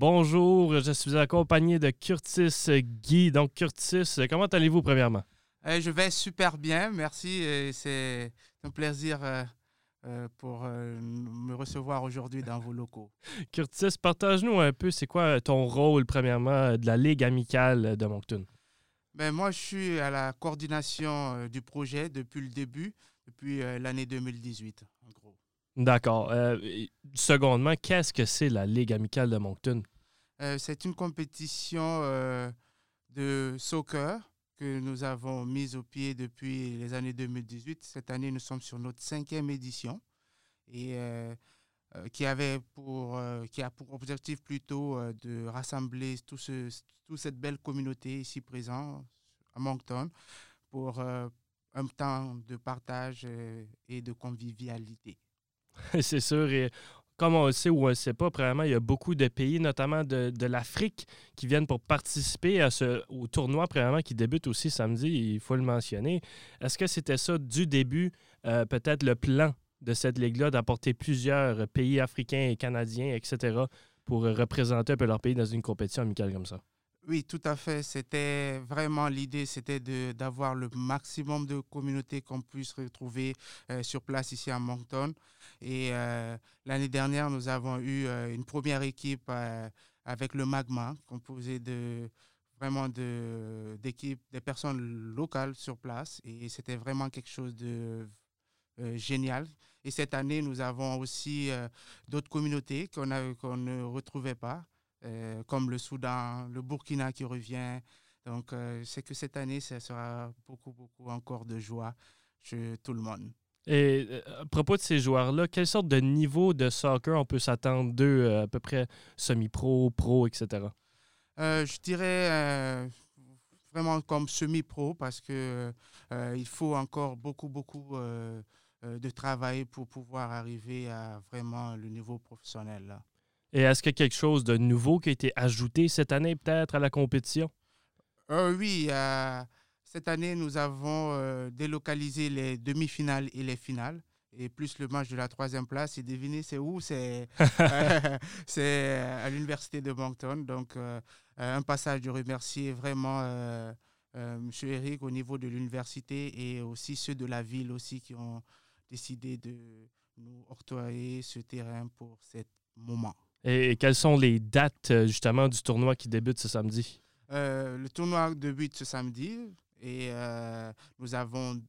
Bonjour, je suis accompagné de Curtis Guy. Donc, Curtis, comment allez-vous premièrement? Euh, je vais super bien, merci. C'est un plaisir euh, euh, pour me recevoir aujourd'hui dans vos locaux. Curtis, partage-nous un peu, c'est quoi ton rôle premièrement de la Ligue amicale de Moncton? Ben, moi, je suis à la coordination du projet depuis le début, depuis l'année 2018, en gros. D'accord. secondement, qu'est-ce que c'est la Ligue amicale de Moncton? C'est une compétition de soccer que nous avons mise au pied depuis les années 2018. Cette année, nous sommes sur notre cinquième édition et euh, euh, qui, avait pour, euh, qui a pour objectif plutôt de rassembler toute cette belle communauté ici présente à Moncton pour un temps de partage et de convivialité. C'est sûr. Et comme on le sait ou on ne le sait pas, probablement, il y a beaucoup de pays, notamment de, l'Afrique, qui viennent pour participer à ce, au tournoi, qui débute aussi samedi, il faut le mentionner. Est-ce que c'était ça du début, euh, peut-être le plan de cette ligue-là, d'apporter plusieurs pays africains et canadiens, etc., pour représenter un peu leur pays dans une compétition amicale comme ça? Oui, tout à fait. C'était vraiment l'idée, c'était d'avoir le maximum de communautés qu'on puisse retrouver euh, sur place ici à Moncton. Et euh, l'année dernière, nous avons eu euh, une première équipe avec le Magma, composée de vraiment d'équipes, des personnes locales sur place. Et c'était vraiment quelque chose de génial. Et cette année, nous avons aussi d'autres communautés qu'on ne retrouvait pas. Euh, comme le Soudan, le Burkina qui revient. Donc, euh, c'est que cette année, ça sera beaucoup, beaucoup encore de joie chez tout le monde. Et euh, à propos de ces joueurs-là, quelle sorte de niveau de soccer on peut s'attendre d'eux, à peu près semi-pro, pro, etc.? je dirais vraiment comme semi-pro parce que il faut encore beaucoup, beaucoup de travail pour pouvoir arriver à vraiment le niveau professionnel. Là. Et est-ce qu'il y a quelque chose de nouveau qui a été ajouté cette année peut-être à la compétition? Euh, oui, euh, cette année, nous avons euh, délocalisé les demi-finales et les finales. Et plus le match de la troisième place, et devinez, c'est où? C'est à l'Université de Moncton. Donc, un passage de remercier vraiment M. Eric au niveau de l'université et aussi ceux de la ville aussi qui ont décidé de nous octroyer ce terrain pour ce moment. Et, quelles sont les dates euh, justement du tournoi qui débute ce samedi? Euh, le tournoi débute ce samedi et euh, nous avons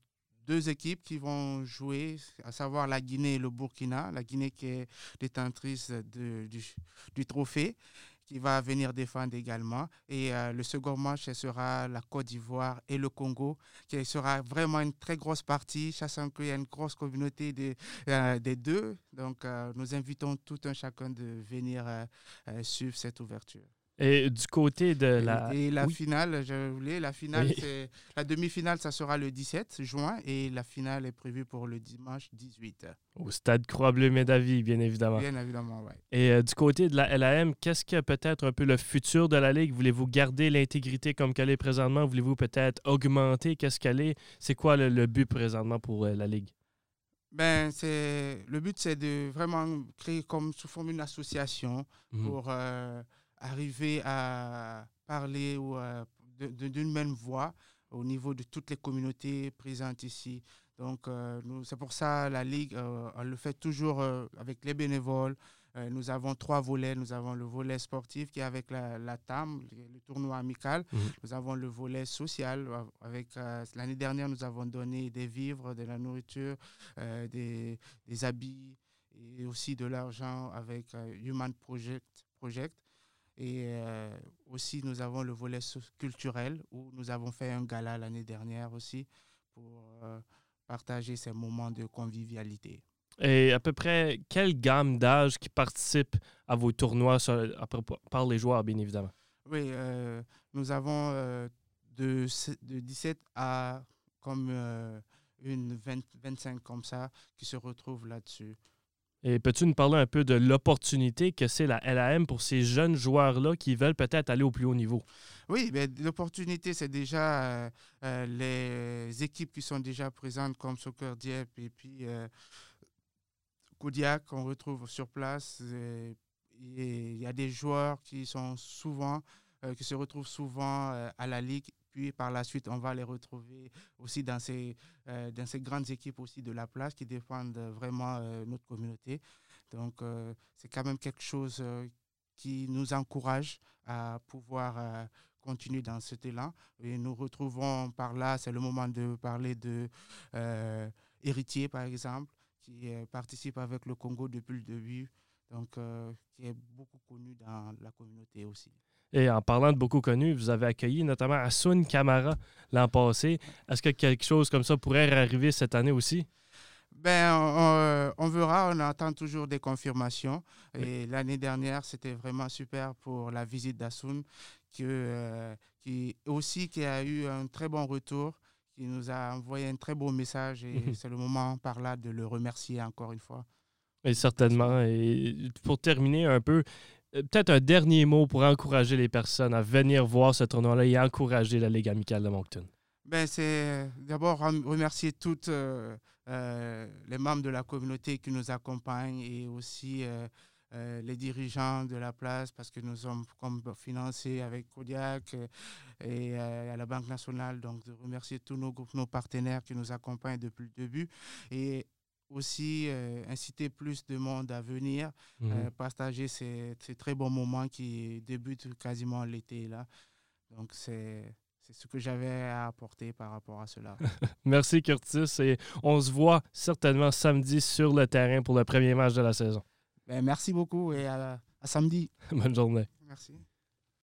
deux équipes qui vont jouer, à savoir la Guinée et le Burkina. La Guinée qui est détentrice du, du, trophée qui va venir défendre également. Et euh, le second match, sera la Côte d'Ivoire et le Congo, qui sera vraiment une très grosse partie, sachant qu'il y a une grosse communauté de, euh, des deux. Donc, euh, nous invitons tout un chacun de venir suivre cette ouverture. Et du côté de la. Et la finale, je voulais, la finale, c'est. La demi-finale, ça sera le 17 juin et la finale est prévue pour le dimanche 18. Au stade Croix-Bleu Médavie, bien évidemment. Bien évidemment, oui. Et euh, du côté de la LAM, qu'est-ce que peut-être un peu le futur de la Ligue? Voulez-vous garder l'intégrité comme qu'elle est présentement? Voulez-vous peut-être augmenter? Qu'est-ce qu'elle est? C'est quoi le, but présentement pour euh, la Ligue? Ben, c'est le but, c'est de vraiment créer comme sous forme une association mhm. pour euh, arriver à parler ou d'une même voix au niveau de toutes les communautés présentes ici. Donc, euh, c'est pour ça la Ligue, euh, on le fait toujours euh, avec les bénévoles. nous avons trois volets. Nous avons le volet sportif qui est avec la, TAM, le, tournoi amical. Mhm. Nous avons le volet social. Avec L'année dernière, nous avons donné des vivres, de la nourriture, des, des, habits et aussi de l'argent avec Human Project. Project. Et euh, aussi, nous avons le volet culturel où nous avons fait un gala l'année dernière aussi pour euh, partager ces moments de convivialité. Et à peu près quelle gamme d'âge qui participe à vos tournois par les joueurs, bien évidemment? Oui, euh, nous avons de, de 17 à comme une 20, 25 comme ça qui se retrouvent là-dessus. Et peux-tu nous parler un peu de l'opportunité que c'est la LAM pour ces jeunes joueurs-là qui veulent peut-être aller au plus haut niveau? Oui, ben, l'opportunité, c'est déjà euh, euh, les équipes qui sont déjà présentes comme Soccer Dieppe et puis euh, Kodiak qu'on retrouve sur place. il y a des joueurs qui sont souvent, qui se retrouvent souvent à la ligue puis par la suite, on va les retrouver aussi dans ces, ces grandes équipes aussi de la place qui défendent vraiment notre communauté. Donc, c'est quand même quelque chose qui nous encourage à pouvoir continuer dans cet élan. Et nous retrouvons par là, c'est le moment de parler de euh, Héritier, par exemple, qui participe avec le Congo depuis le début, donc euh, qui est beaucoup connu dans la communauté aussi. Et en parlant de beaucoup connu, vous avez accueilli notamment Asun Kamara l'an passé. Est-ce que quelque chose comme ça pourrait arriver cette année aussi? Ben, on, on, verra, on attend toujours des confirmations. Et l'année dernière, c'était vraiment super pour la visite d'Asun, que, euh, qui aussi qui a eu un très bon retour, qui nous a envoyé un très beau message. Et c'est le moment par là de le remercier encore une fois. Et certainement. Et pour terminer un peu, euh, peut-être un dernier mot pour encourager les personnes à venir voir ce tournoi-là et encourager la Ligue amicale de Moncton. Ben, c'est d'abord remercier toutes euh, euh, les membres de la communauté qui nous accompagnent et aussi euh, les dirigeants de la place parce que nous sommes financés avec Kodiak et à la Banque nationale. Donc, de remercier tous nos groupes, nos partenaires qui nous accompagnent depuis le début et aussi inciter plus de monde à venir, mhm. partager ces, ces, très bons moments qui débutent quasiment l'été là. Donc, c'est c'est ce que j'avais à apporter par rapport à cela. Merci Curtis et on se voit certainement samedi sur le terrain pour le premier match de la saison. Ben, merci beaucoup et à, à samedi. Bonne journée. Merci.